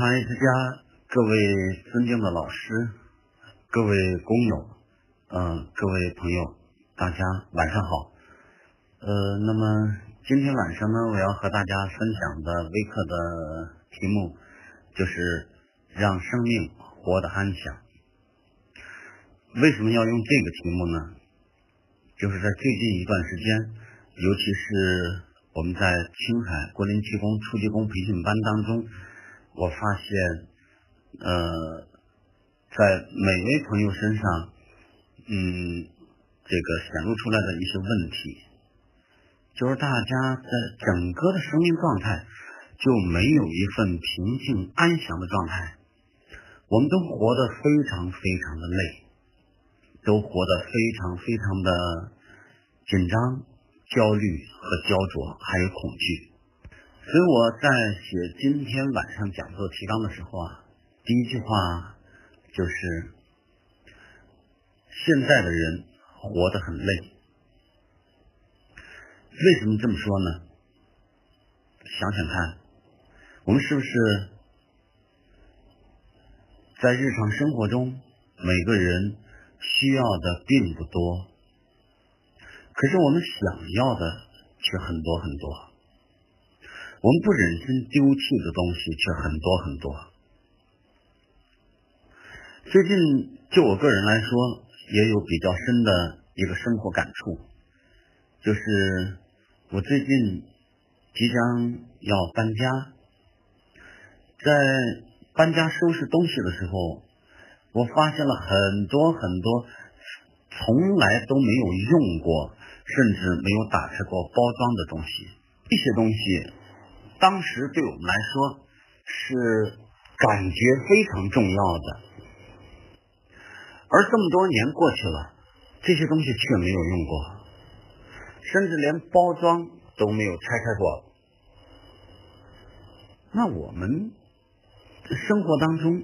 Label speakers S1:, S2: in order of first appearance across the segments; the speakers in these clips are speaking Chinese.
S1: 传爱之家各位尊敬的老师、各位工友、嗯、各位朋友，大家晚上好。呃，那么今天晚上呢，我要和大家分享的微课的题目就是让生命活得安详。为什么要用这个题目呢？就是在最近一段时间，尤其是我们在青海国林技工初级工培训班当中，我发现，呃，在每位朋友身上，嗯，这个显露出来的一些问题，就是大家在整个的生命状态就没有一份平静安详的状态，我们都活得非常非常的累，都活得非常非常的紧张、焦虑和焦灼，还有恐惧。所以我在写今天晚上讲座提纲的时候啊，第一句话就是：现在的人活得很累。为什么这么说呢？想想看，我们是不是在日常生活中，每个人需要的并不多，可是我们想要的却很多很多。我们不忍心丢弃的东西却很多很多。最近就我个人来说，也有比较深的一个生活感触，就是我最近即将要搬家，在搬家收拾东西的时候，我发现了很多很多从来都没有用过，甚至没有打开过包装的东西。这些东西当时对我们来说是感觉非常重要的，而这么多年过去了，这些东西却没有用过，甚至连包装都没有拆开过。那我们生活当中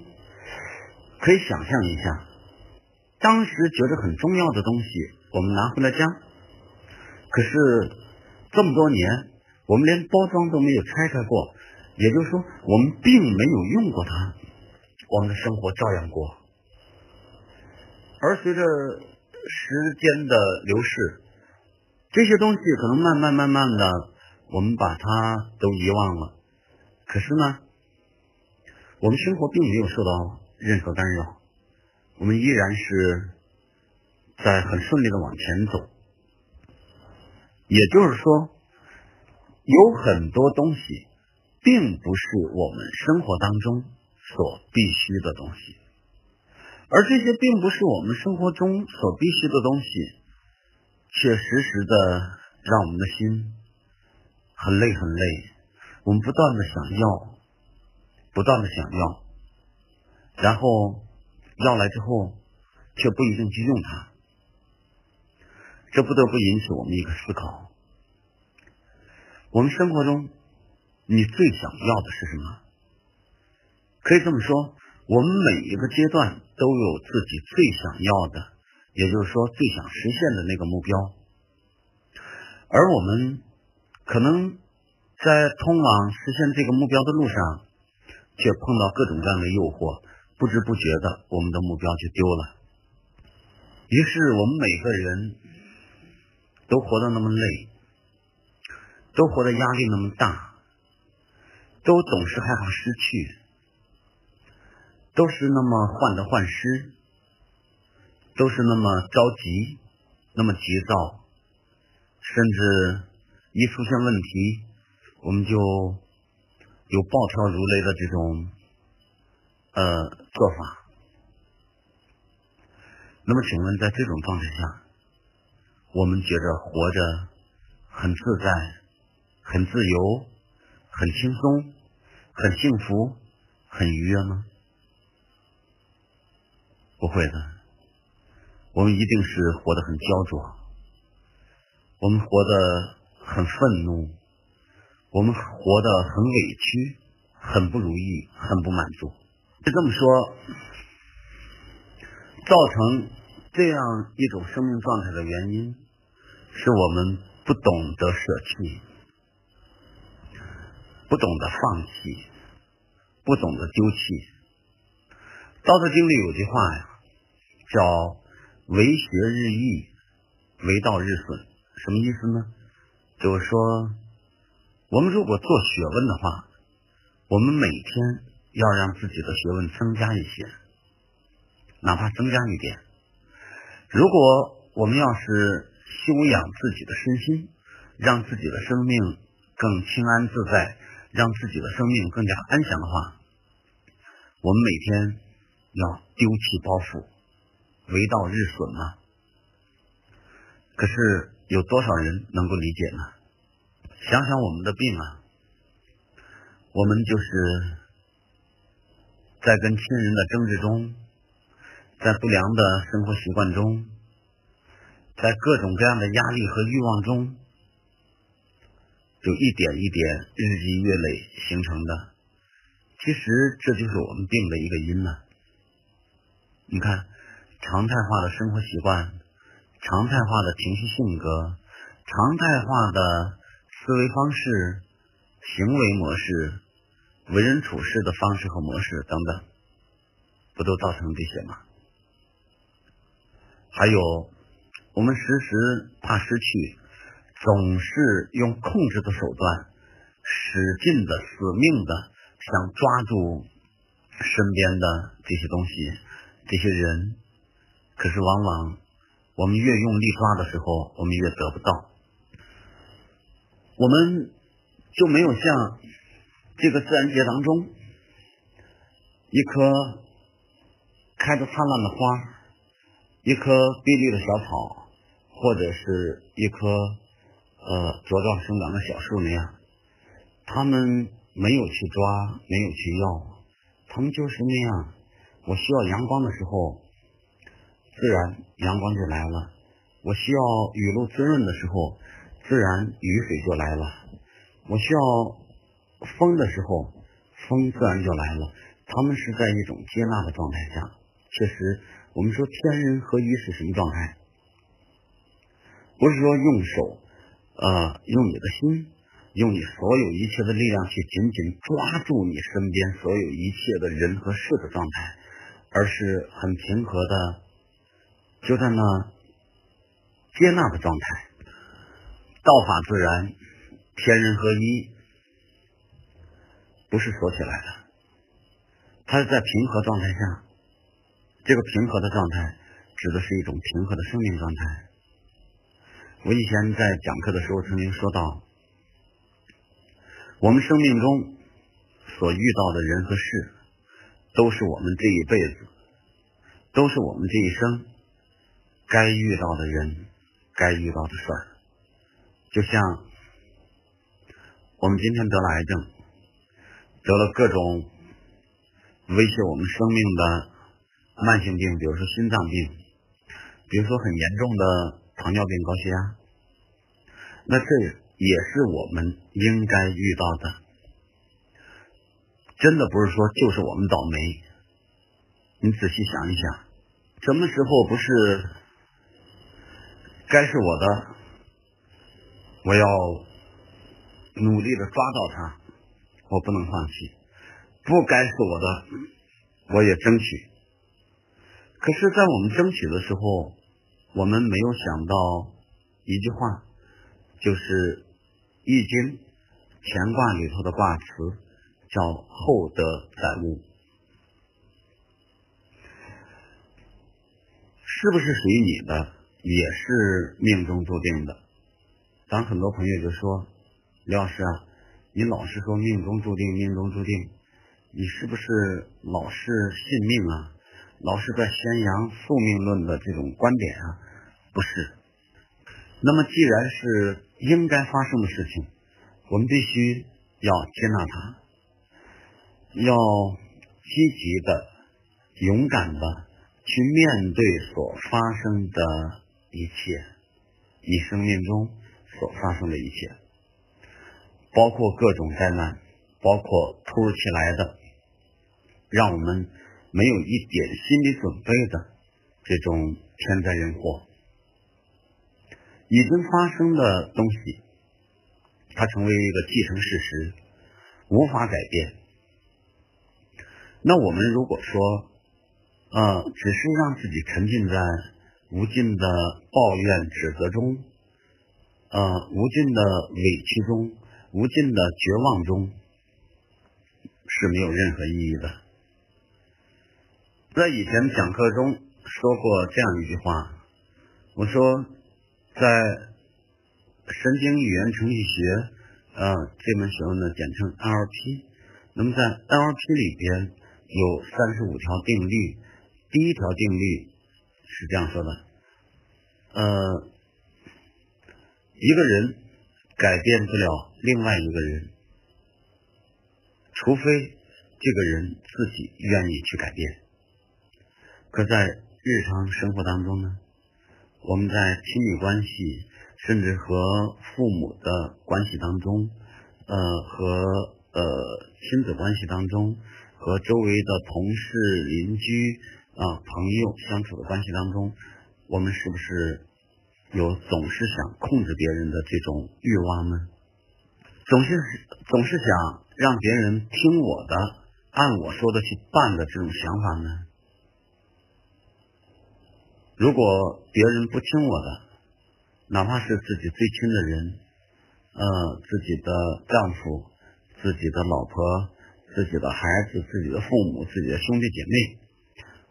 S1: 可以想象一下，当时觉得很重要的东西，我们拿回了家，可是这么多年，我们连包装都没有拆开过，也就是说，我们并没有用过它，我们的生活照样过。而随着时间的流逝，这些东西可能慢慢慢慢的，我们把它都遗忘了。可是呢，我们生活并没有受到任何干扰，我们依然是在很顺利的往前走。也就是说，有很多东西并不是我们生活当中所必须的东西，而这些并不是我们生活中所必须的东西，却时时的让我们的心很累很累。我们不断的想要，不断的想要，然后要来之后，却不一定去用它，这不得不引起我们一个思考：我们生活中，你最想要的是什么？可以这么说，我们每一个阶段都有自己最想要的，也就是说最想实现的那个目标，而我们可能。在通往实现这个目标的路上，却碰到各种各样的诱惑，不知不觉的，我们的目标就丢了。于是，我们每个人都活得那么累，都活得压力那么大，都总是害怕失去，都是那么患得患失，都是那么着急，那么急躁，甚至一出现问题。我们就有暴跳如雷的这种呃做法。那么，请问在这种状态下，我们觉着活着很自在、很自由、很轻松、很幸福、很愉悦吗？不会的，我们一定是活得很焦灼，我们活得很愤怒。我们活得很委屈，很不如意，很不满足。就这么说，造成这样一种生命状态的原因，是我们不懂得舍弃，不懂得放弃，不懂得丢弃。《道德经》里有句话呀，叫“为学日益，为道日损”。什么意思呢？就是说，我们如果做学问的话，我们每天要让自己的学问增加一些，哪怕增加一点。如果我们要是修养自己的身心，让自己的生命更清安自在，让自己的生命更加安详的话，我们每天要丢弃包袱，为道日损嘛。可是有多少人能够理解呢？想想我们的病啊，我们就是在跟亲人的争执中，在不良的生活习惯中。在各种各样的压力和欲望中，就一点一点、日积月累形成的。其实这就是我们病的一个因呢。你看，常态化的生活习惯、常态化的情绪性格、常态化的思维方式、行为模式、为人处事的方式和模式等等，不都造成这些吗？还有。我们时时怕失去，总是用控制的手段，使劲的、死命的想抓住身边的这些东西、这些人。可是，往往我们越用力抓的时候，我们越得不到。我们就没有像这个自然界当中一棵开着灿烂的花，一棵碧绿的小草。或者是一棵呃茁壮生长的小树那样，他们没有去抓，没有去要，他们就是那样。我需要阳光的时候，自然阳光就来了；我需要雨露滋润的时候，自然雨水就来了；我需要风的时候，风自然就来了。他们是在一种接纳的状态下。确实，我们说天人合一是什么状态？不是说用手，呃，用你的心，用你所有一切的力量去紧紧抓住你身边所有一切的人和事的状态，而是很平和的，就在那接纳的状态。道法自然，天人合一，不是锁起来的，它是在平和状态下。这个平和的状态，指的是一种平和的生命状态。我以前在讲课的时候曾经说到，我们生命中所遇到的人和事，都是我们这一辈子，都是我们这一生该遇到的人、该遇到的事儿。就像我们今天得了癌症，得了各种威胁我们生命的慢性病，比如说心脏病，比如说很严重的。糖尿病、高血压，那这也是我们应该遇到的。真的不是说就是我们倒霉。你仔细想一想，什么时候不是该是我的，我要努力的抓到它，我不能放弃；不该是我的，我也争取。可是，在我们争取的时候，我们没有想到一句话，就是《易经》乾卦里头的卦词叫“厚德载物”，是不是属于你的，也是命中注定的。咱很多朋友就说：“李老师啊，你老是说命中注定，命中注定，你是不是老是信命啊？老是在宣扬宿命论的这种观点啊？”不是，那么既然是应该发生的事情，我们必须要接纳它，要积极的、勇敢的去面对所发生的一切，你生命中所发生的一切，包括各种灾难，包括突如其来的，让我们没有一点心理准备的这种天灾人祸。已经发生的东西，它成为一个既成事实，无法改变。那我们如果说，呃，只是让自己沉浸在无尽的抱怨、指责中，呃，无尽的委屈中，无尽的绝望中，是没有任何意义的。在以前讲课中说过这样一句话，我说，在神经语言程序学。呃，这门学问呢，简称 NLP。那么在 NLP 里边有三十五条定律，第一条定律是这样说的：呃，一个人改变不了另外一个人，除非这个人自己愿意去改变。可在日常生活当中呢，我们在亲密关系。甚至和父母的关系当中，呃，和呃亲子关系当中，和周围的同事、邻居啊、朋友相处的关系当中，我们是不是有总是想控制别人的这种欲望呢？总是总是想让别人听我的，按我说的去办的这种想法呢？如果别人不听我的，哪怕是自己最亲的人，呃，自己的丈夫、自己的老婆、自己的孩子、自己的父母、自己的兄弟姐妹，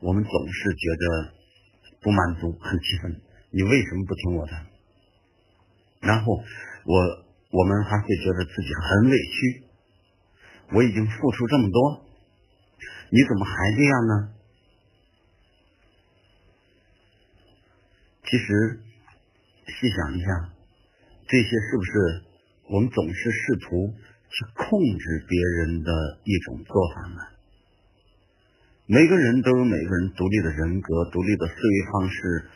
S1: 我们总是觉得不满足、很气愤。你为什么不听我的？然后我我们还会觉得自己很委屈。我已经付出这么多，你怎么还这样呢？其实。细想一下，这些是不是我们总是试图去控制别人的一种做法呢？每个人都有每个人独立的人格、独立的思维方式、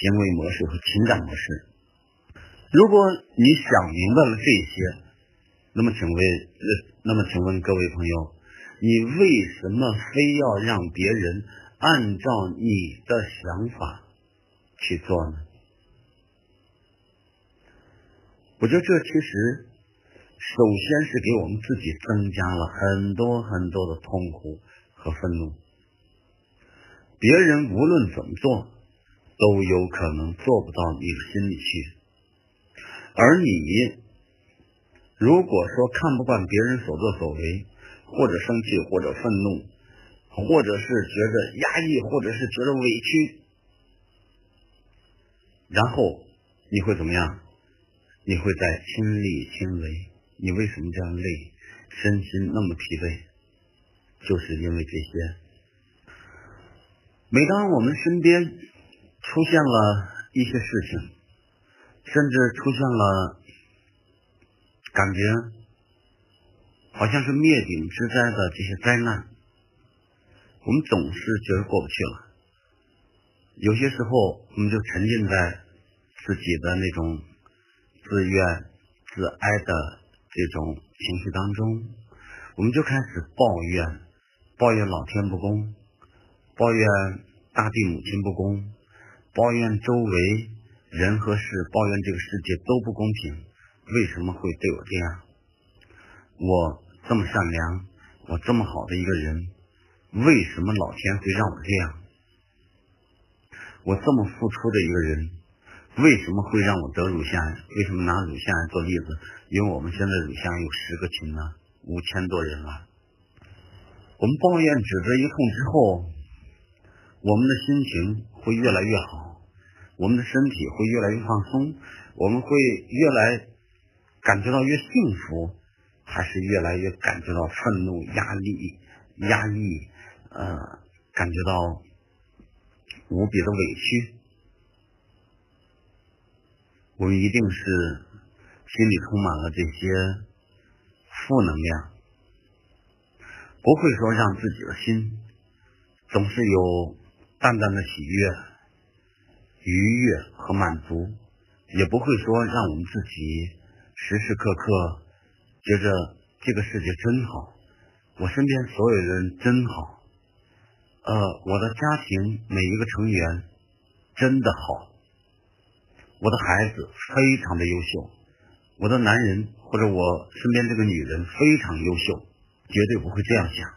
S1: 行为模式和情感模式。如果你想明白了这些，那么请问，那么请问各位朋友，你为什么非要让别人按照你的想法去做呢？我觉得这其实首先是给我们自己增加了很多很多的痛苦和愤怒。别人无论怎么做，都有可能做不到你的心里去。而你如果说看不惯别人所作所为，或者生气，或者愤怒，或者是觉得压抑，或者是觉得委屈，然后你会怎么样？你会在亲力亲为，你为什么这样累，身心那么疲惫？就是因为这些。每当我们身边出现了一些事情，甚至出现了感觉好像是灭顶之灾的这些灾难，我们总是觉得过不去了。有些时候，我们就沉浸在自己的那种。自怨自哀的这种情绪当中，我们就开始抱怨，抱怨老天不公，抱怨大地母亲不公，抱怨周围人和事，抱怨这个世界都不公平。为什么会对我这样？我这么善良，我这么好的一个人，为什么老天会让我这样？我这么付出的一个人。为什么会让我得乳腺癌？为什么拿乳腺癌做例子？因为我们现在乳腺癌有十个群呢，五千多人了。我们抱怨指责一通之后，我们的心情会越来越好，我们的身体会越来越放松，我们会越来感觉到越幸福，还是越来越感觉到愤怒、压力、压抑，呃，感觉到无比的委屈。我们一定是心里充满了这些负能量，不会说让自己的心总是有淡淡的喜悦、愉悦和满足，也不会说让我们自己时时刻刻觉着这个世界真好，我身边所有人真好，呃，我的家庭每一个成员真的好。我的孩子非常的优秀，我的男人或者我身边这个女人非常优秀，绝对不会这样想。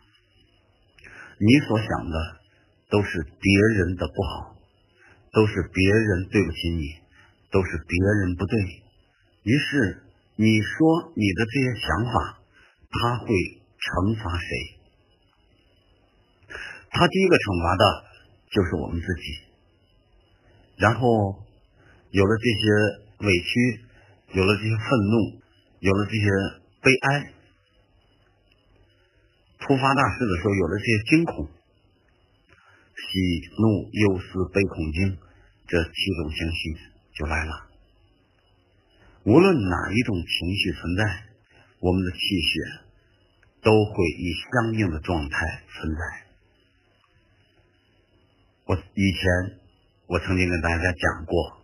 S1: 你所想的都是别人的不好，都是别人对不起你，都是别人不对。于是你说你的这些想法，他会惩罚谁？他第一个惩罚的就是我们自己。然后有了这些委屈，有了这些愤怒，有了这些悲哀。突发大事的时候，有了这些惊恐，喜怒忧思悲恐惊这七种情绪就来了。无论哪一种情绪存在，我们的气血都会以相应的状态存在。我以前我曾经跟大家讲过，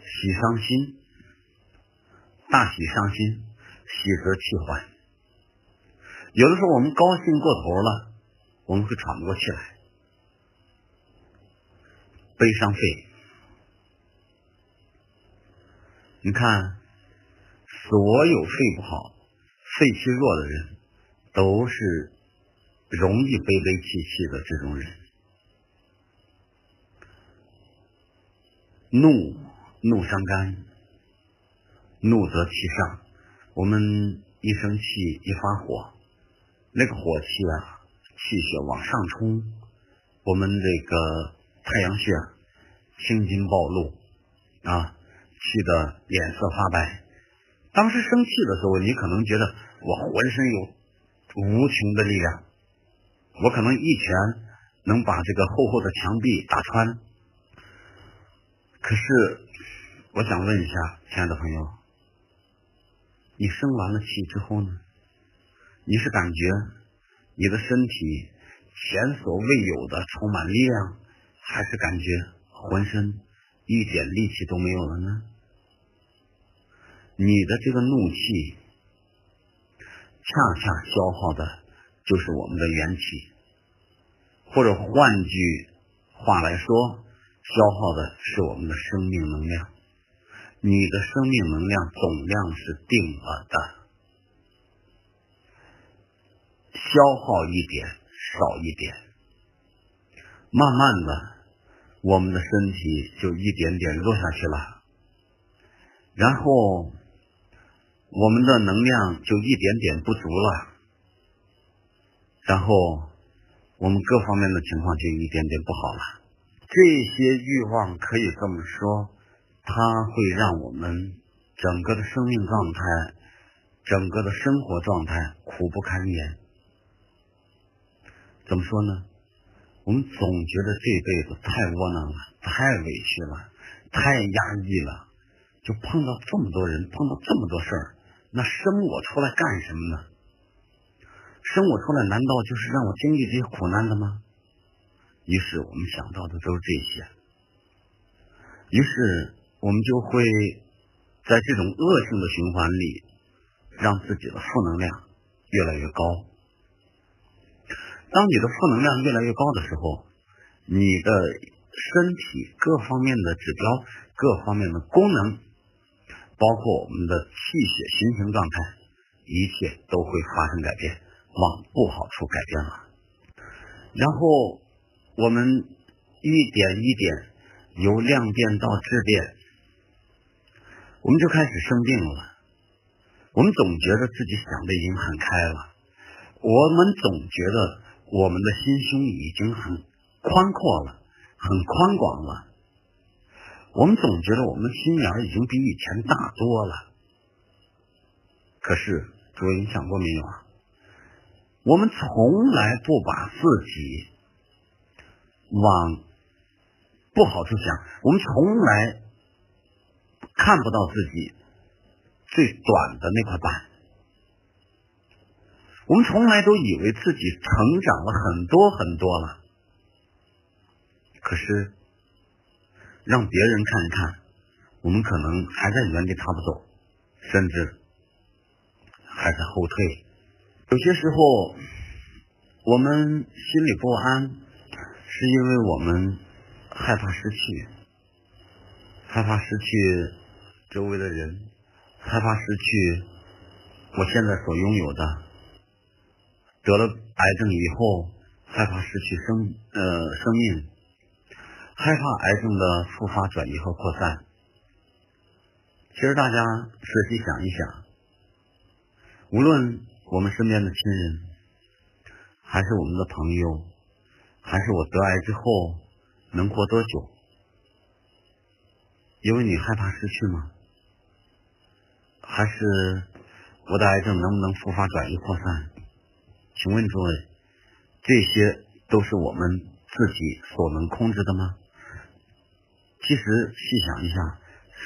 S1: 喜伤心，大喜伤心，喜则气缓。有的时候我们高兴过头了，我们会喘不过气来，悲伤肺。你看，所有肺不好、肺气弱的人，都是容易悲悲气气的这种人。怒，怒伤肝，怒则气上。我们一生气，一发火。那个火气啊，气血往上冲，我们这个太阳穴青筋暴露啊，气得脸色发白。当时生气的时候，你可能觉得我浑身有无穷的力量，我可能一拳能把这个厚厚的墙壁打穿。可是，我想问一下，亲爱的朋友，你生完了气之后呢？你是感觉你的身体前所未有的充满力量，还是感觉浑身一点力气都没有了呢？你的这个怒气，恰恰消耗的就是我们的元气，或者换句话来说，消耗的是我们的生命能量。你的生命能量总量是定了的。消耗一点，少一点，慢慢的，我们的身体就一点点弱下去了，然后我们的能量就一点点不足了，然后我们各方面的情况就一点点不好了。这些欲望可以这么说，它会让我们整个的生命状态、整个的生活状态苦不堪言。怎么说呢？我们总觉得这辈子太窝囊了，太委屈了，太压抑了，就碰到这么多人，碰到这么多事儿，那生我出来干什么呢？生我出来难道就是让我经历这些苦难的吗？于是我们想到的都是这些，于是我们就会在这种恶性的循环里，让自己的负能量越来越高。当你的负能量越来越高的时候，你的身体各方面的指标、各方面的功能，包括我们的气血形成状态，一切都会发生改变，往不好处改变了。然后我们一点一点由量变到质变，我们就开始生病了。我们总觉得自己想的已经很开了，我们总觉得。我们的心胸已经很宽阔了，很宽广了。我们总觉得我们的心眼已经比以前大多了。可是，诸位，你想过没有啊？我们从来不把自己往不好处想，我们从来看不到自己最短的那块板。我们从来都以为自己成长了很多很多了，可是让别人看一看，我们可能还在原地踏步走，甚至还在后退。有些时候，我们心里不安，是因为我们害怕失去，害怕失去周围的人，害怕失去我现在所拥有的。得了癌症以后，害怕失去生呃生命，害怕癌症的复发、转移和扩散。其实大家仔细想一想，无论我们身边的亲人，还是我们的朋友，还是我得癌之后能活多久？因为你害怕失去吗？还是我的癌症能不能复发、转移、扩散？请问诸位，这些都是我们自己所能控制的吗？其实细想一下，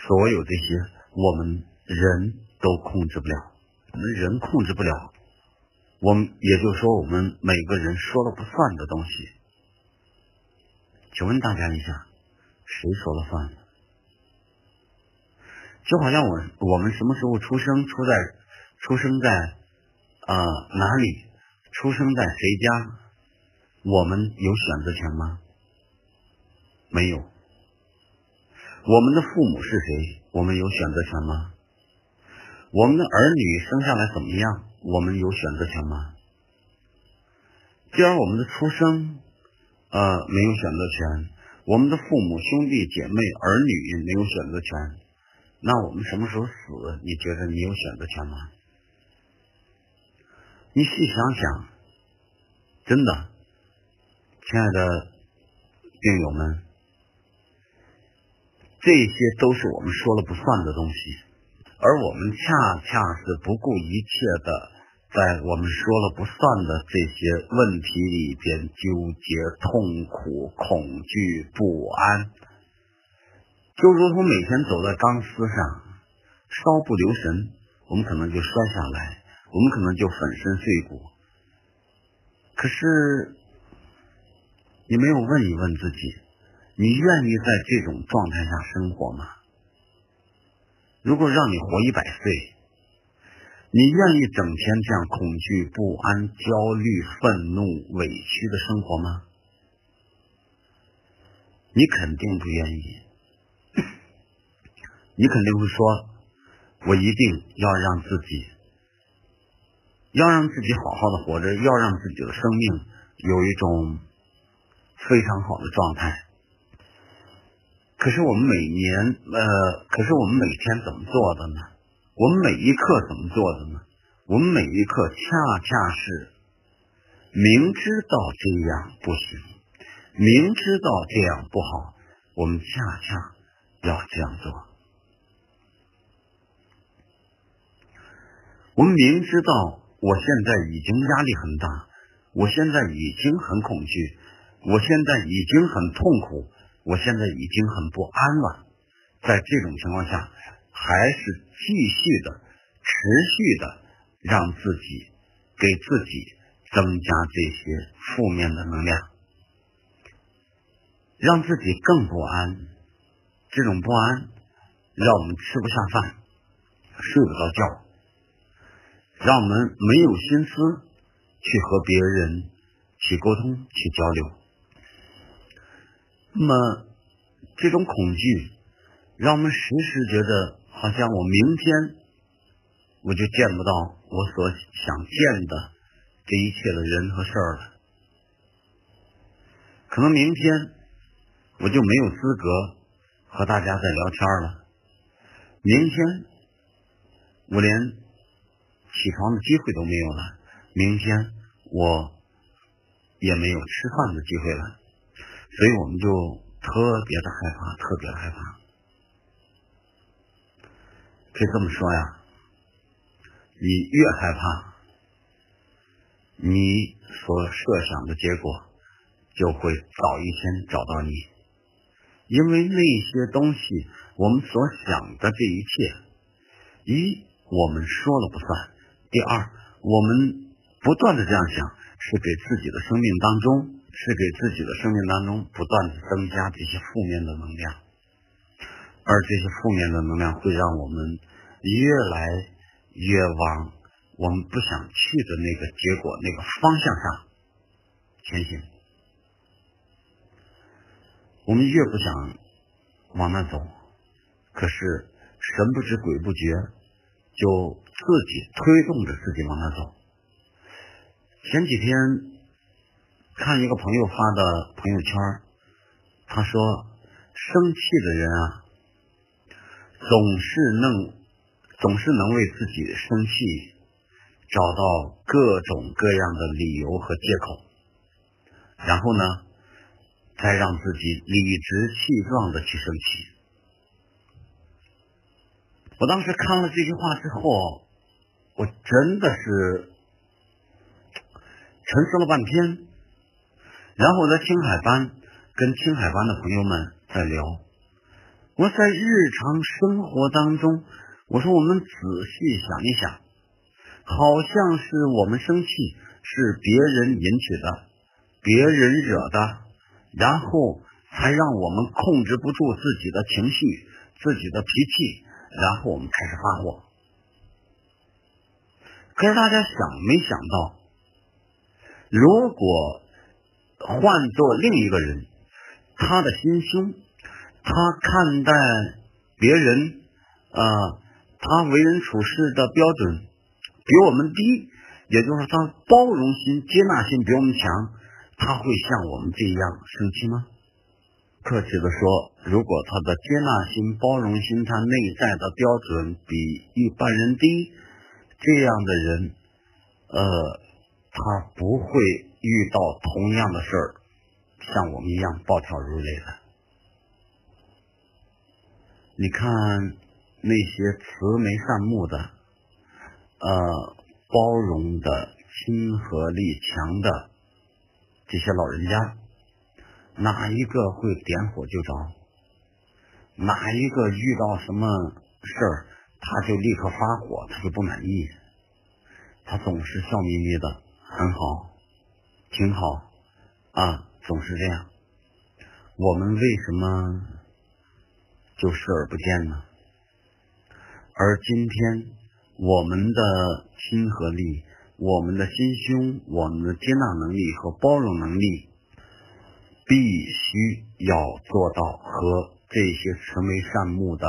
S1: 所有这些。我们人都控制不了，我们人控制不了，我们也就是说，我们每个人说了不算的东西。请问大家一下，谁说了算？就好像我我们什么时候出生，出在出生在啊哪里，出生在谁家，我们有选择权吗？没有。我们的父母是谁？我们有选择权吗？我们的儿女生下来怎么样？我们有选择权吗？既然我们的出生呃没有选择权，我们的父母兄弟姐妹儿女没有选择权，那我们什么时候死？你觉得你有选择权吗？你细想想，真的，亲爱的病友们。这些都是我们说了不算的东西，而我们恰恰是不顾一切的，在我们说了不算的这些问题里边纠结、痛苦、恐惧、不安，就如同每天走在钢丝上，稍不留神，我们可能就摔下来，我们可能就粉身碎骨。可是，你没有问一问自己。你愿意在这种状态下生活吗？如果让你活一百岁，你愿意整天这样恐惧、不安、焦虑、愤怒、委屈的生活吗？你肯定不愿意。你肯定会说：“我一定要让自己，要让自己好好的活着，要让自己的生命有一种非常好的状态。”可是我们每年，呃，可是我们每天怎么做的呢？我们每一刻怎么做的呢？我们每一刻恰恰是明知道这样不行，明知道这样不好，我们恰恰要这样做。我们明知道我现在已经压力很大，我现在已经很恐惧，我现在已经很痛苦。我现在已经很不安了，在这种情况下，还是继续的、持续的让自己给自己增加这些负面的能量，让自己更不安。这种不安让我们吃不下饭、睡不着觉，让我们没有心思去和别人去沟通、去交流。那么，这种恐惧让我们时时觉得，好像我明天我就见不到我所想见的这一切的人和事儿了。可能明天我就没有资格和大家再聊天了。明天我连起床的机会都没有了。明天我也没有吃饭的机会了。所以我们就特别的害怕，特别害怕。可以这么说呀，你越害怕，你所设想的结果就会早一天找到你。因为那些东西，我们所想的这一切，一我们说了不算；第二，我们不断的这样想，是给自己的生命当中。是给自己的生命当中不断的增加这些负面的能量，而这些负面的能量会让我们越来越往我们不想去的那个结果、那个方向上前行。我们越不想往那走，可是神不知鬼不觉，就自己推动着自己往那走。前几天。看一个朋友发的朋友圈，他说：“生气的人啊，总是能总是能为自己生气找到各种各样的理由和借口，然后呢，再让自己理直气壮的去生气。”我当时看了这句话之后，我真的是沉思了半天。然后我在青海班跟青海班的朋友们在聊，我在日常生活当中，我说我们仔细想一想，好像是我们生气是别人引起的，别人惹的，然后才让我们控制不住自己的情绪、自己的脾气。然后我们开始发火，可是大家想没想到，如果换做另一个人，他的心胸，他看待别人，啊，他为人处事的标准比我们低，也就是说，他包容心、接纳心比我们强，他会像我们这样生气吗？客气的说，如果他的接纳心、包容心，他内在的标准比一般人低，这样的人，呃，他不会遇到同样的事儿，像我们一样暴跳如雷的。你看那些慈眉善目的、呃，包容的、亲和力强的这些老人家。哪一个会点火就着？哪一个遇到什么事儿，他就立刻发火，他就不满意。他总是笑眯眯的，很好，挺好啊，总是这样。我们为什么就视而不见呢？而今天，我们的亲和力、我们的心胸、我们的接纳能力和包容能力。必须要做到和这些慈眉善目的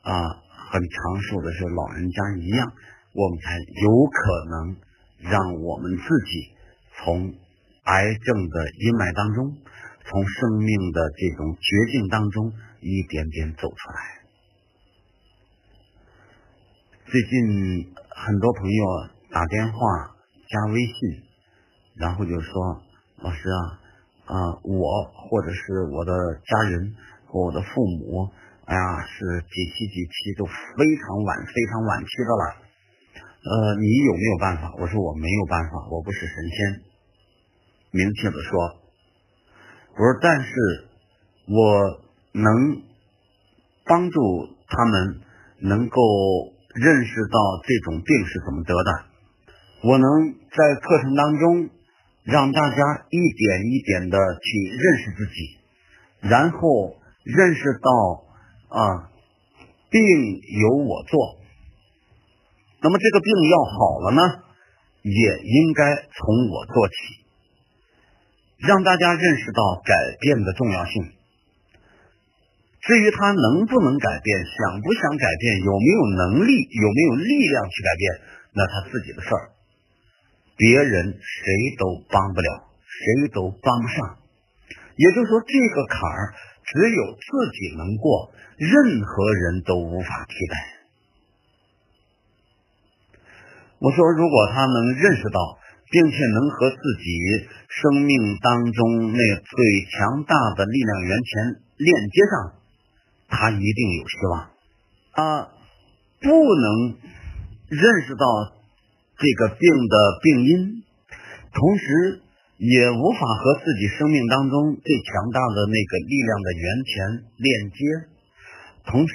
S1: 啊很长寿的这老人家一样，我们才有可能让我们自己从癌症的阴霾当中，从生命的这种绝境当中一点点走出来。最近很多朋友打电话加微信，然后就说：“老师啊。”啊，我或者是我的家人和我的父母，哎呀，是几期几期都非常晚、非常晚期的了。呃，你有没有办法？我说我没有办法，我不是神仙。明确的说，我说但是我能帮助他们能够认识到这种病是怎么得的。我能在课程当中。让大家一点一点的去认识自己，然后认识到啊，病由我做。那么这个病要好了呢，也应该从我做起，让大家认识到改变的重要性。至于他能不能改变，想不想改变，有没有能力，有没有力量去改变，那他自己的事儿。别人谁都帮不了，谁都帮不上。也就是说，这个坎儿只有自己能过，任何人都无法替代。我说，如果他能认识到，并且能和自己生命当中那最强大的力量源泉链接上，他一定有希望。啊，不能认识到。这个病的病因，同时也无法和自己生命当中最强大的那个力量的源泉链接，同时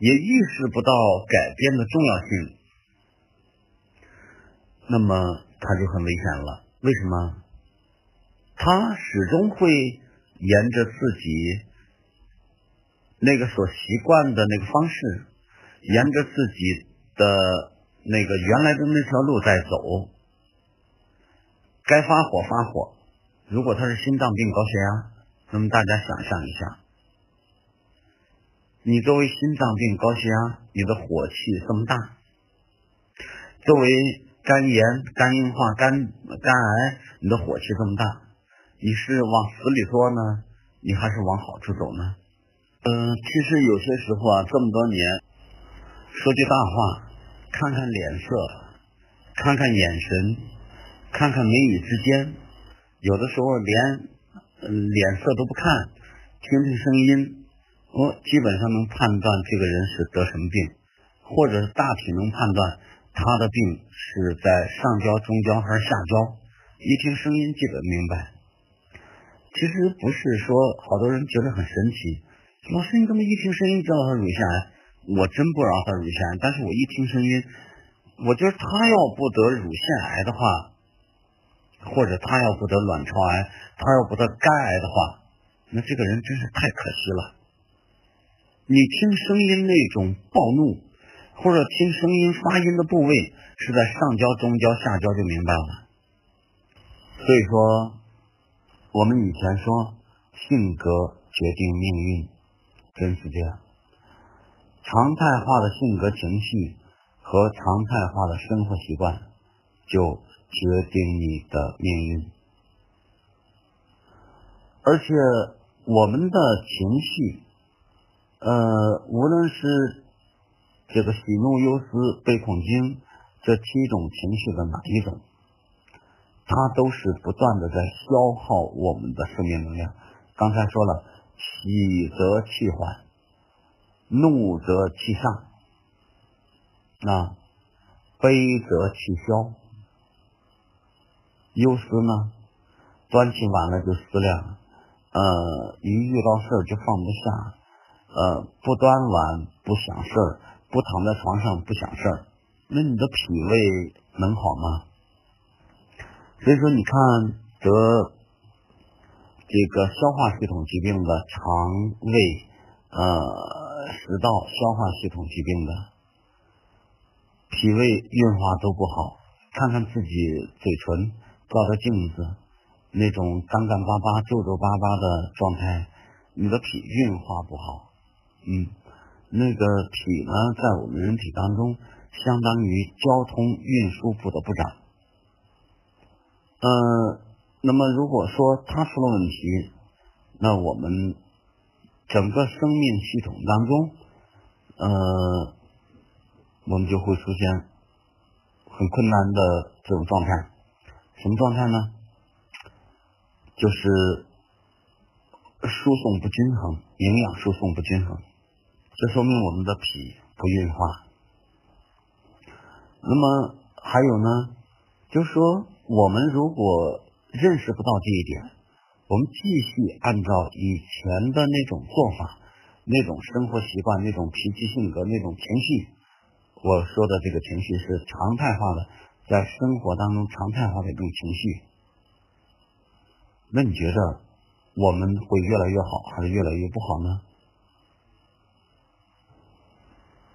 S1: 也意识不到改变的重要性，那么他就很危险了。为什么？他始终会沿着自己那个所习惯的那个方式，沿着自己的。那个原来的那条路在走，该发火发火。如果他是心脏病、高血压，那么大家想象一下，你作为心脏病、高血压，你的火气这么大；作为肝炎、肝硬化、肝肝癌，你的火气这么大。你是往死里做呢，你还是往好处走呢？嗯，其实有些时候啊，这么多年，说句大话，看看脸色，看看眼神，看看眉宇之间，有的时候连脸色都不看，听听声音，我基本上能判断这个人是得什么病，或者大体能判断他的病是在上焦、中焦还是下焦，一听声音基本明白。其实不是说好多人觉得很神奇，老师你怎么一听声音知道他乳腺癌？我真不知道他乳腺癌，但是我一听声音，我觉得他要不得乳腺癌的话。或者他要不得卵巢癌，他要不得肝癌的话，那这个人真是太可惜了。你听声音那种暴怒，或者听声音发音的部位是在上焦、中焦、下焦就明白了。所以说，我们以前说性格决定命运，真是这样。常态化的性格情绪和常态化的生活习惯就。决定你的命运，而且我们的情绪，呃，无论是这个喜怒忧思悲恐惊这七种情绪的哪一种，它都是不断的在消耗我们的生命能量。刚才说了，喜则气缓，怒则气上，啊，悲则气消。忧思呢，端起碗来就思量，呃，一遇到事儿就放不下，呃，不端碗不想事儿，不躺在床上不想事儿，那你的脾胃能好吗？所以说，你看得这个消化系统疾病的肠胃、呃食道、消化系统疾病的脾胃运化都不好，看看自己嘴唇。照着镜子，那种干干巴巴、皱皱巴巴的状态，你的脾运化不好。嗯，那个脾呢，在我们人体当中，相当于交通运输部的部长。嗯，那么如果说它出了问题，那我们整个生命系统当中，呃，我们就会出现很困难的这种状态。什么状态呢？就是输送不均衡，营养输送不均衡，这说明我们的脾不运化。那么还有呢，就是说我们如果认识不到这一点，我们继续按照以前的那种做法、那种生活习惯、那种脾气性格、那种情绪，我说的这个情绪是常态化的。在生活当中常态化的一种情绪，那你觉得我们会越来越好，还是越来越不好呢？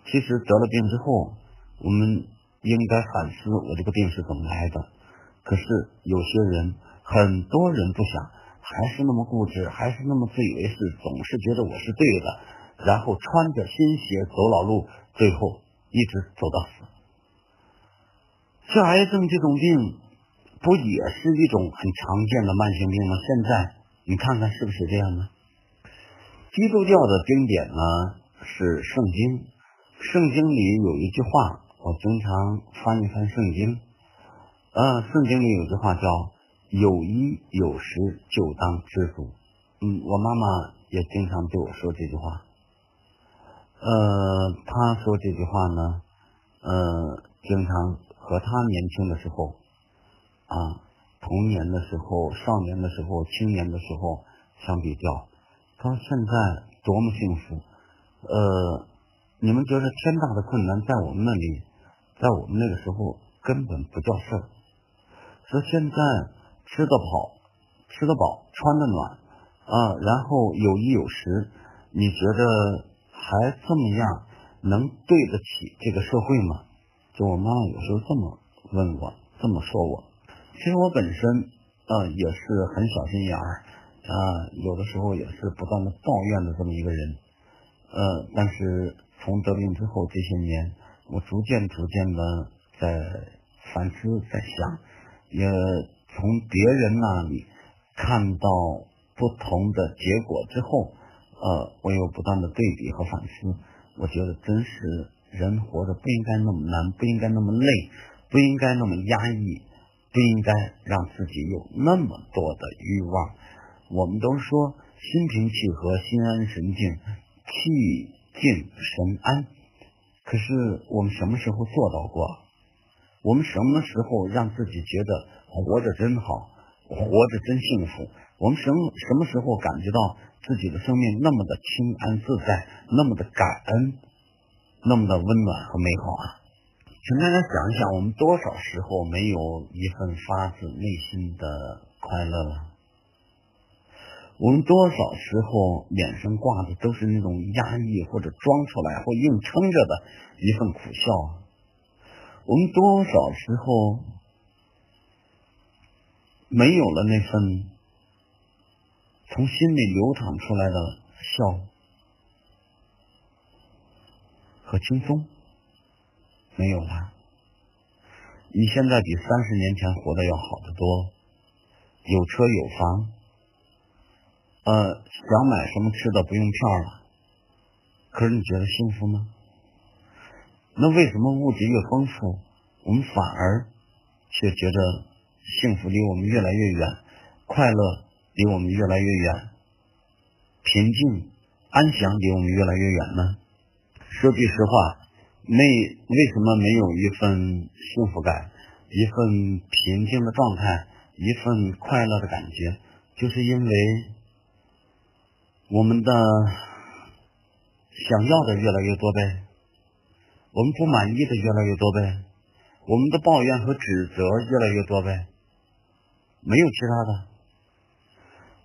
S1: 其实得了病之后，我们应该反思我这个病是怎么来的。可是有些人，很多人不想，还是那么固执，还是那么自以为是，总是觉得我是对的，然后穿着新鞋走老路，最后一直走到死。这癌症这种病，不也是一种很常见的慢性病吗？现在你看看是不是这样呢？基督教的经典呢是圣经，圣经里有一句话，我经常翻一翻圣经。呃，圣经里有句话叫“有衣有食就当知足”。嗯，我妈妈也经常对我说这句话。呃，她说这句话呢，呃，经常。和他年轻的时候，啊，童年的时候、少年的时候、青年的时候相比较，他现在多么幸福！呃，你们觉得天大的困难在我们那里，在我们那个时候根本不叫事儿。说现在吃得饱、吃得饱、穿得暖啊，然后有衣有食，你觉得还这么样能对得起这个社会吗？就我妈妈有时候这么问我，这么说我。其实我本身啊也是很小心眼儿啊，有的时候也是不断的抱怨的这么一个人。呃，但是从得病之后这些年，我逐渐逐渐的在反思，在想，也从别人那里看到不同的结果之后，呃，我有不断的对比和反思。我觉得真是人活着不应该那么难，不应该那么累，不应该那么压抑，不应该让自己有那么多的欲望。我们都说心平气和，心安神静，气静神安。可是我们什么时候做到过？我们什么时候让自己觉得活着真好，活着真幸福？我们什么什么时候感觉到自己的生命那么的清安自在，那么的感恩，那么的温暖和美好啊？请大家想一想，我们多少时候没有一份发自内心的快乐了？我们多少时候脸上挂的都是那种压抑或者装出来或硬撑着的一份苦笑啊？我们多少时候没有了那份从心里流淌出来的笑和轻松？没有了。你现在比三十年前活得要好得多，有车有房，呃，想买什么吃的不用票了。可是你觉得幸福吗？那为什么物质越丰富，我们反而却觉得幸福离我们越来越远，快乐离我们越来越远，平静安详离我们越来越远呢？说句实话，那为什么没有一份幸福感，一份平静的状态，一份快乐的感觉？就是因为我们的想要的越来越多呗。我们不满意的越来越多呗，我们的抱怨和指责越来越多呗，没有其他的。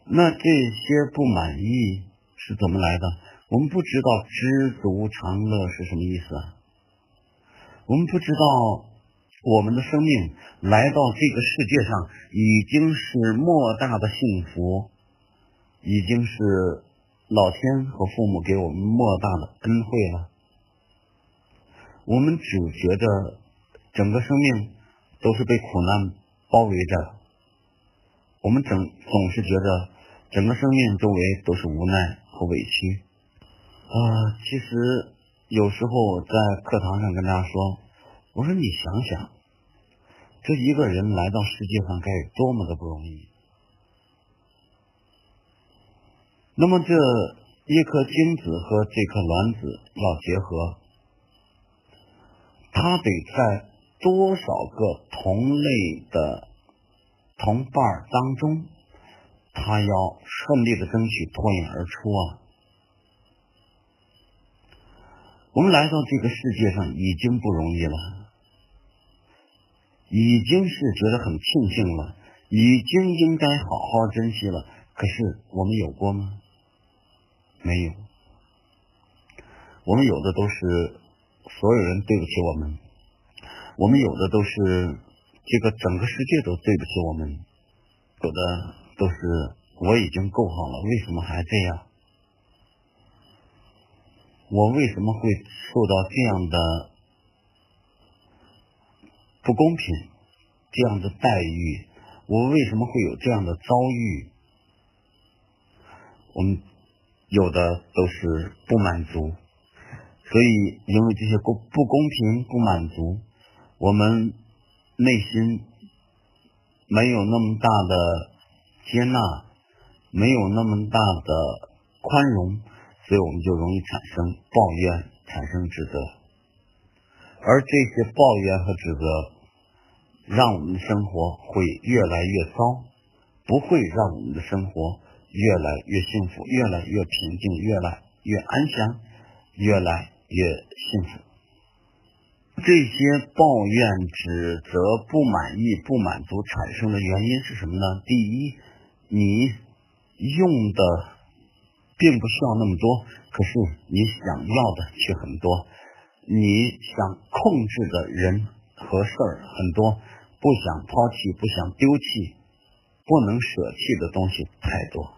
S1: 那这些不满意是怎么来的？我们不知道知足常乐是什么意思啊？我们不知道我们的生命来到这个世界上已经是莫大的幸福，已经是老天和父母给我们莫大的恩惠了。我们只觉得整个生命都是被苦难包围着，我们整总是觉得整个生命周围都是无奈和委屈啊。其实有时候在课堂上跟大家说，我说你想想，这一个人来到世界上该有多么的不容易。那么这一颗精子和这颗卵子要结合。他得在多少个同类的同伴当中，他要顺利的争取脱颖而出啊！我们来到这个世界上已经不容易了，已经是觉得很庆幸了，已经应该好好珍惜了。可是我们有过吗？没有，我们有的都是。所有人对不起我们，我们有的都是这个整个世界都对不起我们，有的都是我已经够好了，为什么还这样？我为什么会受到这样的不公平，这样的待遇？我为什么会有这样的遭遇？我们有的都是不满足。所以，因为这些公不公平、不满足，我们内心没有那么大的接纳，没有那么大的宽容，所以我们就容易产生抱怨、产生指责。而这些抱怨和指责，让我们的生活会越来越糟，不会让我们的生活越来越幸福、越来越平静、越来越安详、越来。越幸福。这些抱怨、指责、不满意、不满足产生的原因是什么呢？第一，你用的并不需要那么多，可是你想要的却很多；你想控制的人和事儿很多，不想抛弃、不想丢弃、不能舍弃的东西太多，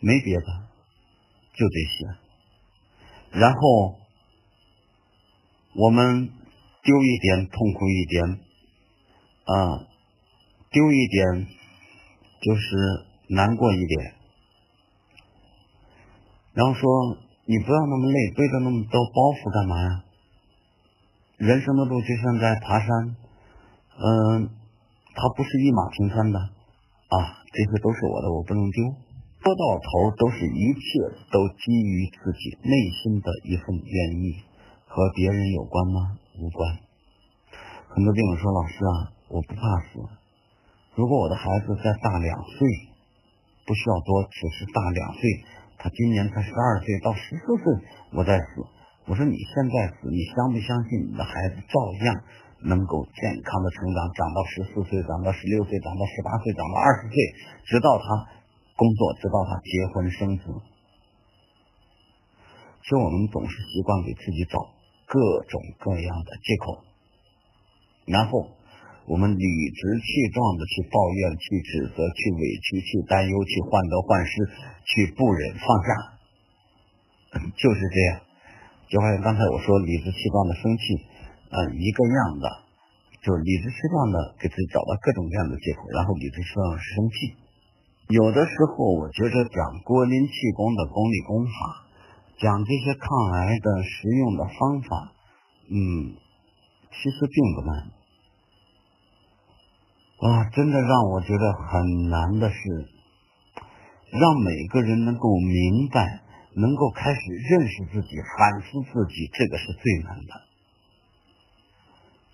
S1: 没别的。就这些，然后我们丢一点，痛苦一点，啊，丢一点就是难过一点，然后说你不要那么累，背着那么多包袱干嘛呀？人生的路就像在爬山，嗯，它不是一马平川的啊，这些都是我的，我不能丢。说到头，都是一切都基于自己内心的一份愿意，和别人有关吗？无关。很多病友说：“老师啊，我不怕死，如果我的孩子再大两岁，不需要多，只是大两岁，他今年才十二岁，到十四岁我再死。”我说你现在死，你相不相信你的孩子照样能够健康的成长，长到十四岁，长到十六岁，长到十八岁，长到二十岁，直到他工作，直到他结婚生子。就我们总是习惯给自己找各种各样的借口，然后我们理直气壮的去抱怨、去指责、去委屈、去担忧、去患得患失、去不忍放下，就是这样。就好像刚才我说理直气壮的生气，嗯，一个样的，就是理直气壮的给自己找到各种各样的借口，然后理直气壮生气。有的时候我觉得讲郭林气功的功力功法，讲这些抗癌的实用的方法，嗯，其实并不难。啊，真的让我觉得很难的是，让每个人能够明白。能够开始认识自己、反思自己，这个是最难的。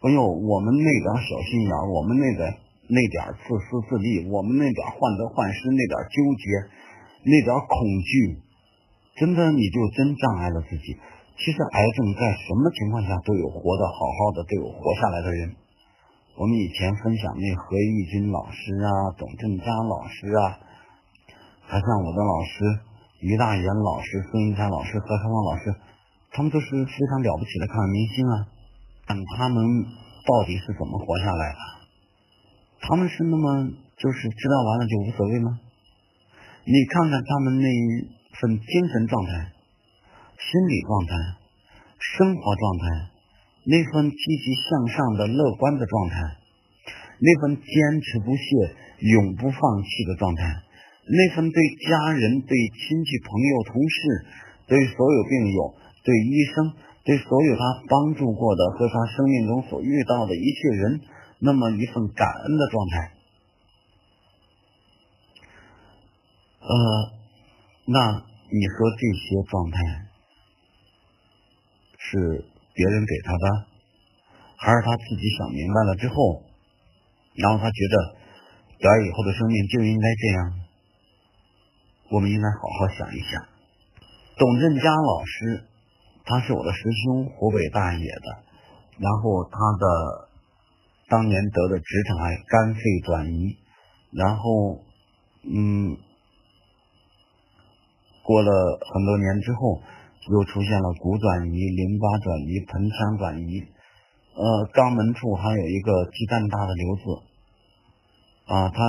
S1: 哎呦，我们那点小心眼，我们那点那点自私自利，我们那点患得患失，那点纠结，那点恐惧，真的你就真障碍了自己。其实癌症在什么情况下都有活得好好的，都有活下来的人。我们以前分享那何玉军老师啊，董振章老师啊，还像我的老师。于大岩老师、孙云山老师、何超芳老师，他们都是非常了不起的抗癌明星啊！但他们到底是怎么活下来的？他们是那么就是治疗完了就无所谓吗？你看看他们那一份精神状态、心理状态、生活状态，那份积极向上的乐观的状态，那份坚持不懈、永不放弃的状态。那份对家人、对亲戚、朋友、同事、对所有病友、对医生、对所有他帮助过的和他生命中所遇到的一切人，那么一份感恩的状态，呃，那你说这些状态是别人给他的，还是他自己想明白了之后，然后他觉得，得以后的生命就应该这样？我们应该好好想一想，董振佳老师，他是我的师兄，湖北大冶的。然后他的当年得的直肠癌肝肺转移，然后嗯，过了很多年之后，又出现了骨转移、淋巴转移、盆腔转移，呃，肛门处还有一个鸡蛋大的瘤子，啊，他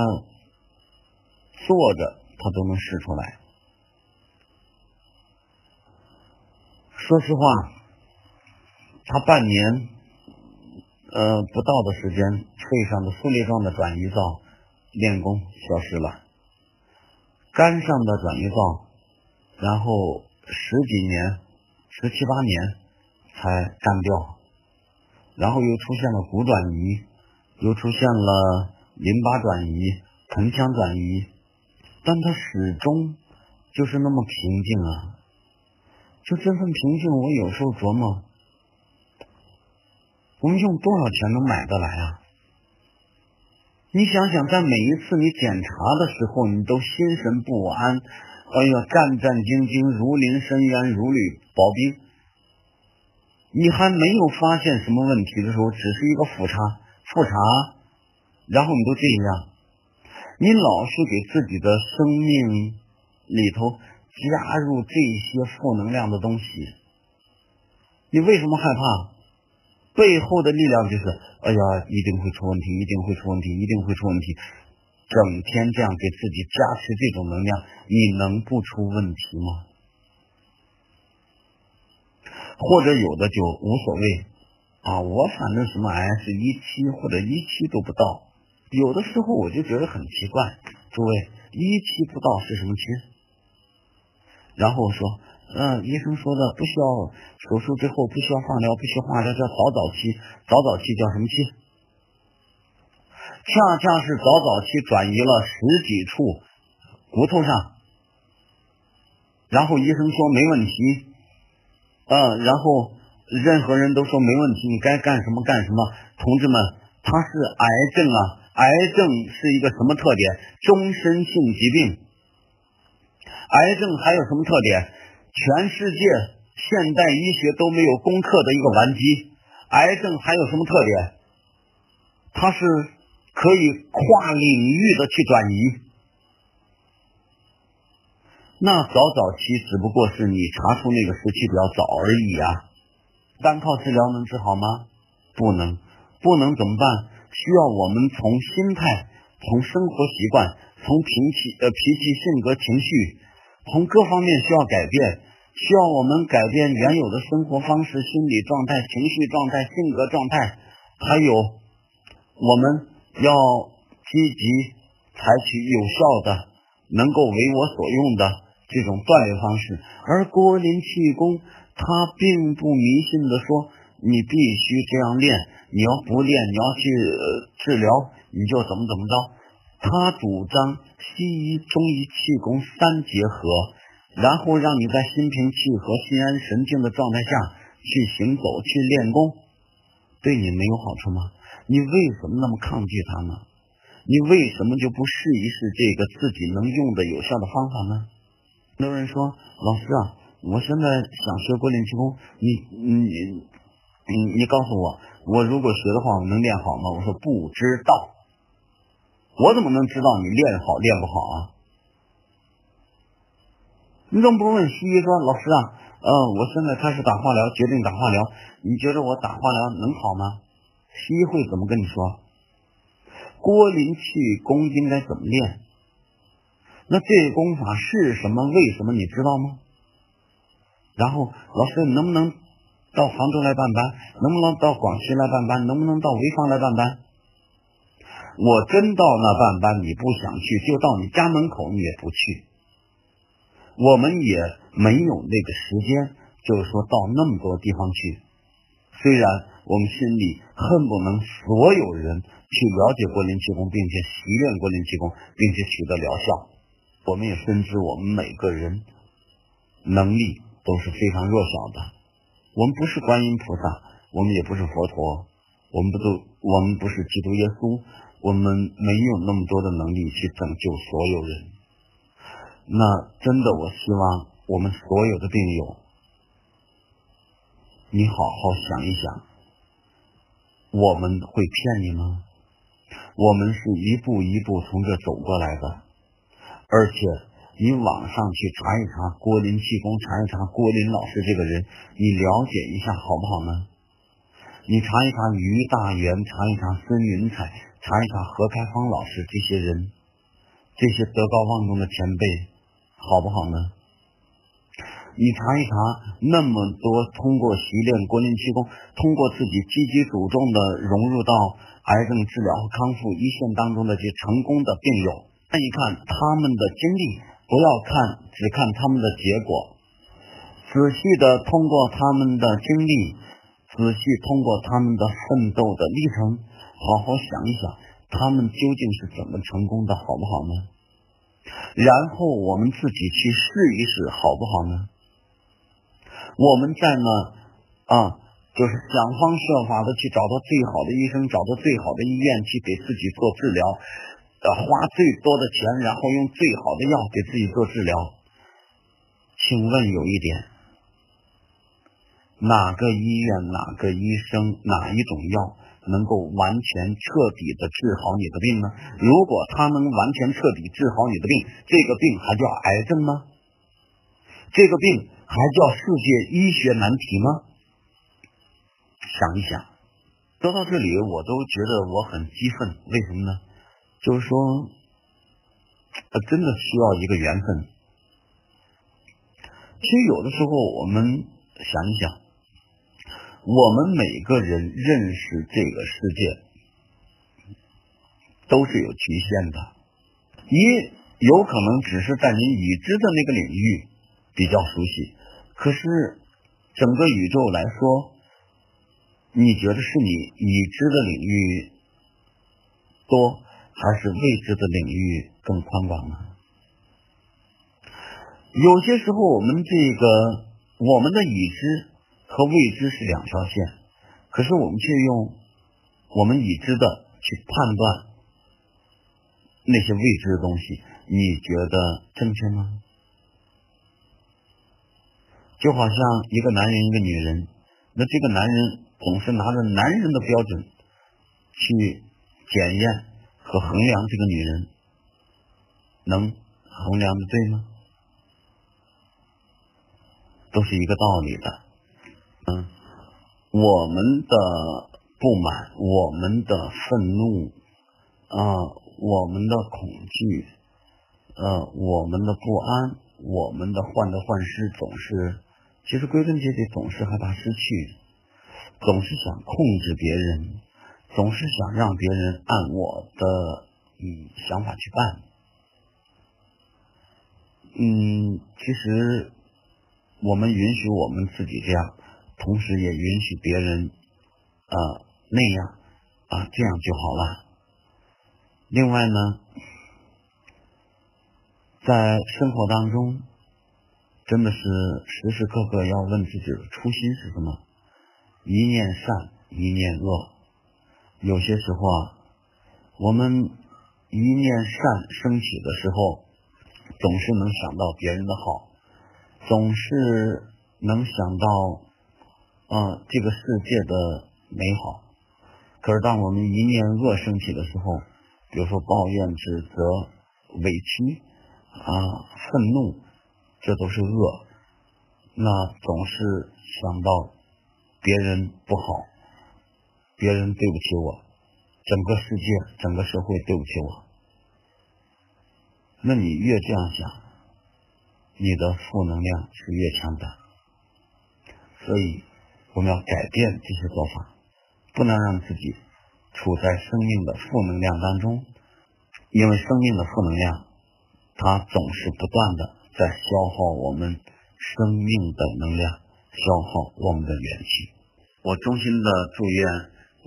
S1: 坐着。他都能试出来。说实话，他半年呃不到的时间，肺上的碎裂状的转移灶练功消失了，肝上的转移灶，然后十几年、十七八年才干掉，然后又出现了骨转移，又出现了淋巴转移、盆腔转移。但他始终就是那么平静啊！就这份平静，我有时候琢磨，我们用多少钱能买得来啊？你想想，在每一次你检查的时候，你都心神不安，哎呀，战战兢兢，如临深渊，如履薄冰。你还没有发现什么问题的时候，只是一个复查，复查，然后你都这样。你老是给自己的生命里头加入这些负能量的东西，你为什么害怕？背后的力量就是，哎呀，一定会出问题，一定会出问题，一定会出问题。整天这样给自己加持这种能量，你能不出问题吗？或者有的就无所谓啊，我反正什么癌是一期或者一期都不到。有的时候我就觉得很奇怪，诸位，一期不到是什么期？然后我说，嗯，医生说的不需要手术之后不需要放疗，不需要化疗，叫早早期。早早期叫什么期？恰恰是早早期转移了十几处骨头上，然后医生说没问题，嗯，然后任何人都说没问题，你该干什么干什么。同志们，他是癌症啊。癌症是一个什么特点？终身性疾病。癌症还有什么特点？全世界现代医学都没有攻克的一个顽疾。癌症还有什么特点？它是可以跨领域的去转移。那早早期只不过是你查出那个时期比较早而已啊。单靠治疗能治好吗？不能，不能怎么办？需要我们从心态、从生活习惯、从脾气、呃脾气、性格、情绪，从各方面需要改变，需要我们改变原有的生活方式、心理状态、情绪状态、性格状态，还有我们要积极采取有效的、能够为我所用的这种锻炼方式。而郭林气功，他并不迷信的说。你必须这样练，你要不练，你要去治疗，你就怎么怎么着。他主张西医、中医气功三结合，然后让你在心平气和、心安神静的状态下去行走、去练功，对你没有好处吗？你为什么那么抗拒他呢？你为什么就不试一试这个自己能用的有效的方法呢？很多人说，老师啊，我现在想学郭林气功，你你。你你告诉我，我如果学的话，我能练好吗？我说不知道，我怎么能知道你练好练不好啊？你怎么不问西医说，老师啊，嗯，我现在开始打化疗，决定打化疗，你觉得我打化疗能好吗？西医会怎么跟你说？郭林气功应该怎么练？那这功法是什么？为什么你知道吗？然后老师，你能不能？到杭州来办班，能不能到广西来办班？能不能到潍坊来办班？我真到那办班，你不想去，就到你家门口，你也不去。我们也没有那个时间，就是说到那么多地方去。虽然我们心里恨不能所有人去了解国林气功，并且习练国林气功，并且取得疗效，我们也深知我们每个人能力都是非常弱小的。我们不是观音菩萨，我们也不是佛陀，我们不都，我们不是基督耶稣，我们没有那么多的能力去拯救所有人。那真的，我希望我们所有的病友，你好好想一想，我们会骗你吗？我们是一步一步从这走过来的，而且。你网上去查一查郭林气功，查一查郭林老师这个人，你了解一下好不好呢？你查一查于大元，查一查孙云彩，查一查何开芳老师这些人，这些德高望重的前辈，好不好呢？你查一查那么多通过习练国林气功，通过自己积极主动的融入到癌症治疗和康复一线当中的这些成功的病友，看一看他们的经历。不要看，只看他们的结果，仔细的通过他们的经历，仔细通过他们的奋斗的历程，好好想一想，他们究竟是怎么成功的，好不好呢？然后我们自己去试一试，好不好呢？我们在呢啊，就是想方设法的去找到最好的医生，找到最好的医院去给自己做治疗。呃，花最多的钱，然后用最好的药给自己做治疗。请问有一点，哪个医院、哪个医生、哪一种药能够完全彻底的治好你的病呢？如果他能完全彻底治好你的病，这个病还叫癌症吗？这个病还叫世界医学难题吗？想一想，说到这里，我都觉得我很激愤，为什么呢？就是说，他真的需要一个缘分。其实有的时候，我们想一想，我们每个人认识这个世界，都是有局限的。你有可能只是在你已知的那个领域比较熟悉，可是整个宇宙来说，你觉得是你已知的领域多，还是未知的领域更宽广呢？有些时候，我们这个我们的已知和未知是两条线，可是我们却用我们已知的去判断那些未知的东西。你觉得正确吗？就好像一个男人，一个女人，那这个男人总是拿着男人的标准去检验和衡量这个女人，能衡量的对吗？都是一个道理的。嗯，我们的不满，我们的愤怒，啊，我们的恐惧。呃，我们的不安，我们的患得患失，总是，其实归根结底总是害怕失去，总是想控制别人，总是想让别人按我的嗯想法去办。嗯，其实我们允许我们自己这样，同时也允许别人啊那样啊这样就好了。另外呢。在生活当中，真的是时时刻刻要问自己的初心是什么？一念善，一念恶。有些时候啊，我们一念善升起的时候，总是能想到别人的好，总是能想到啊这个世界的美好。可是当我们一念恶升起的时候，比如说抱怨、指责、委屈。啊，愤怒，这都是恶。那总是想到别人不好，别人对不起我，整个世界、整个社会对不起我。那你越这样想，你的负能量是越强的。所以，我们要改变这些做法，不能让自己处在生命的负能量当中，因为生命的负能量。它总是不断的在消耗我们生命的能量，消耗我们的元气。我衷心的祝愿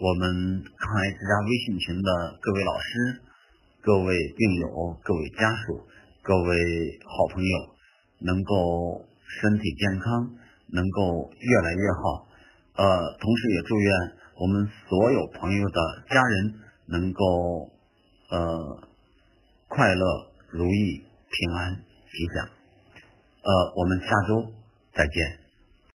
S1: 我们抗癌之家微信群的各位老师、各位病友、各位家属、各位好朋友，能够身体健康，能够越来越好。呃，同时也祝愿我们所有朋友的家人能够呃快乐。如意、平安、吉祥。呃，我们下周再见。